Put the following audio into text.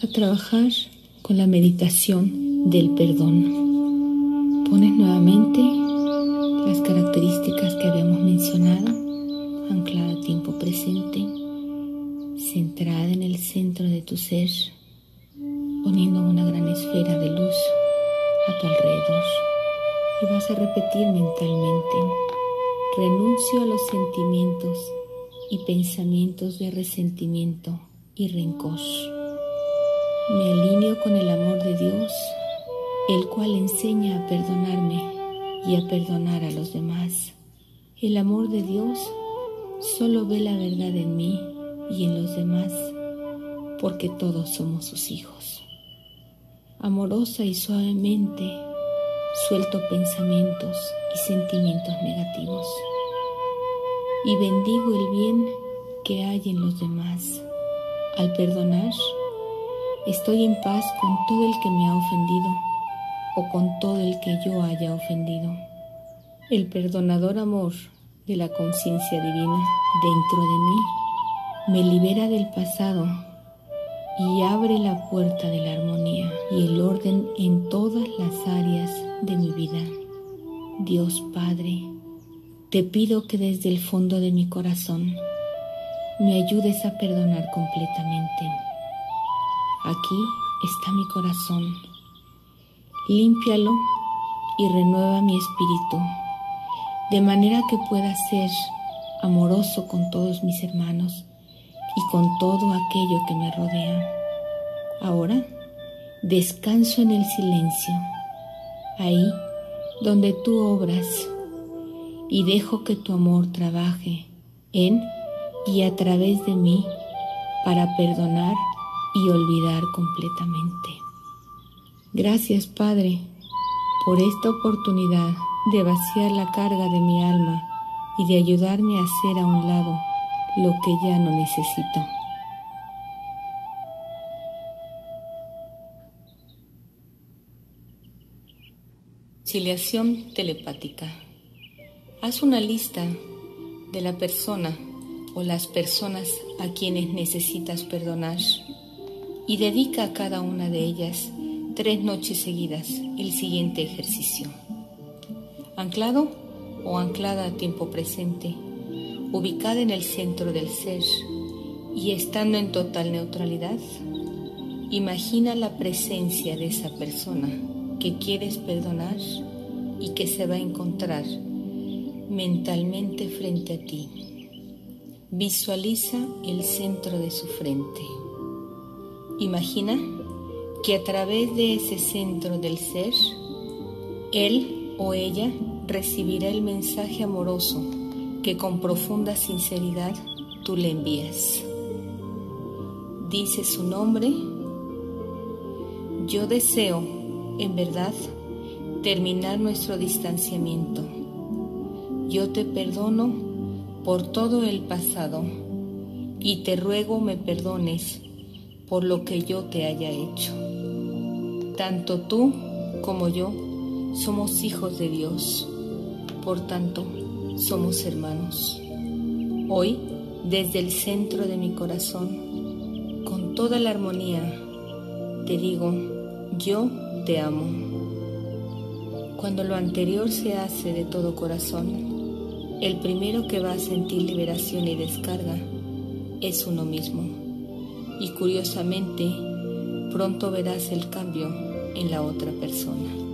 a trabajar con la meditación del perdón. Pones nuevamente las características que habíamos mencionado, anclada a tiempo presente, centrada en el centro de tu ser, poniendo una gran esfera de luz a tu alrededor. Y vas a repetir mentalmente, renuncio a los sentimientos y pensamientos de resentimiento y rencor me alineo con el amor de Dios, el cual enseña a perdonarme y a perdonar a los demás. El amor de Dios solo ve la verdad en mí y en los demás, porque todos somos sus hijos. Amorosa y suavemente suelto pensamientos y sentimientos negativos y bendigo el bien que hay en los demás. Al perdonar, Estoy en paz con todo el que me ha ofendido o con todo el que yo haya ofendido. El perdonador amor de la conciencia divina dentro de mí me libera del pasado y abre la puerta de la armonía y el orden en todas las áreas de mi vida. Dios Padre, te pido que desde el fondo de mi corazón me ayudes a perdonar completamente Aquí está mi corazón. Límpialo y renueva mi espíritu, de manera que pueda ser amoroso con todos mis hermanos y con todo aquello que me rodea. Ahora descanso en el silencio, ahí donde tú obras, y dejo que tu amor trabaje en y a través de mí para perdonar y olvidar completamente. Gracias Padre por esta oportunidad de vaciar la carga de mi alma y de ayudarme a hacer a un lado lo que ya no necesito. Ciliación telepática. Haz una lista de la persona o las personas a quienes necesitas perdonar y dedica a cada una de ellas tres noches seguidas el siguiente ejercicio. Anclado o anclada a tiempo presente, ubicada en el centro del ser y estando en total neutralidad, imagina la presencia de esa persona que quieres perdonar y que se va a encontrar mentalmente frente a ti. Visualiza el centro de su frente. Imagina que a través de ese centro del ser, él o ella recibirá el mensaje amoroso que con profunda sinceridad tú le envías. Dice su nombre, yo deseo, en verdad, terminar nuestro distanciamiento. Yo te perdono por todo el pasado y te ruego me perdones por lo que yo te haya hecho. Tanto tú como yo somos hijos de Dios, por tanto somos hermanos. Hoy, desde el centro de mi corazón, con toda la armonía, te digo, yo te amo. Cuando lo anterior se hace de todo corazón, el primero que va a sentir liberación y descarga es uno mismo y curiosamente pronto verás el cambio en la otra persona.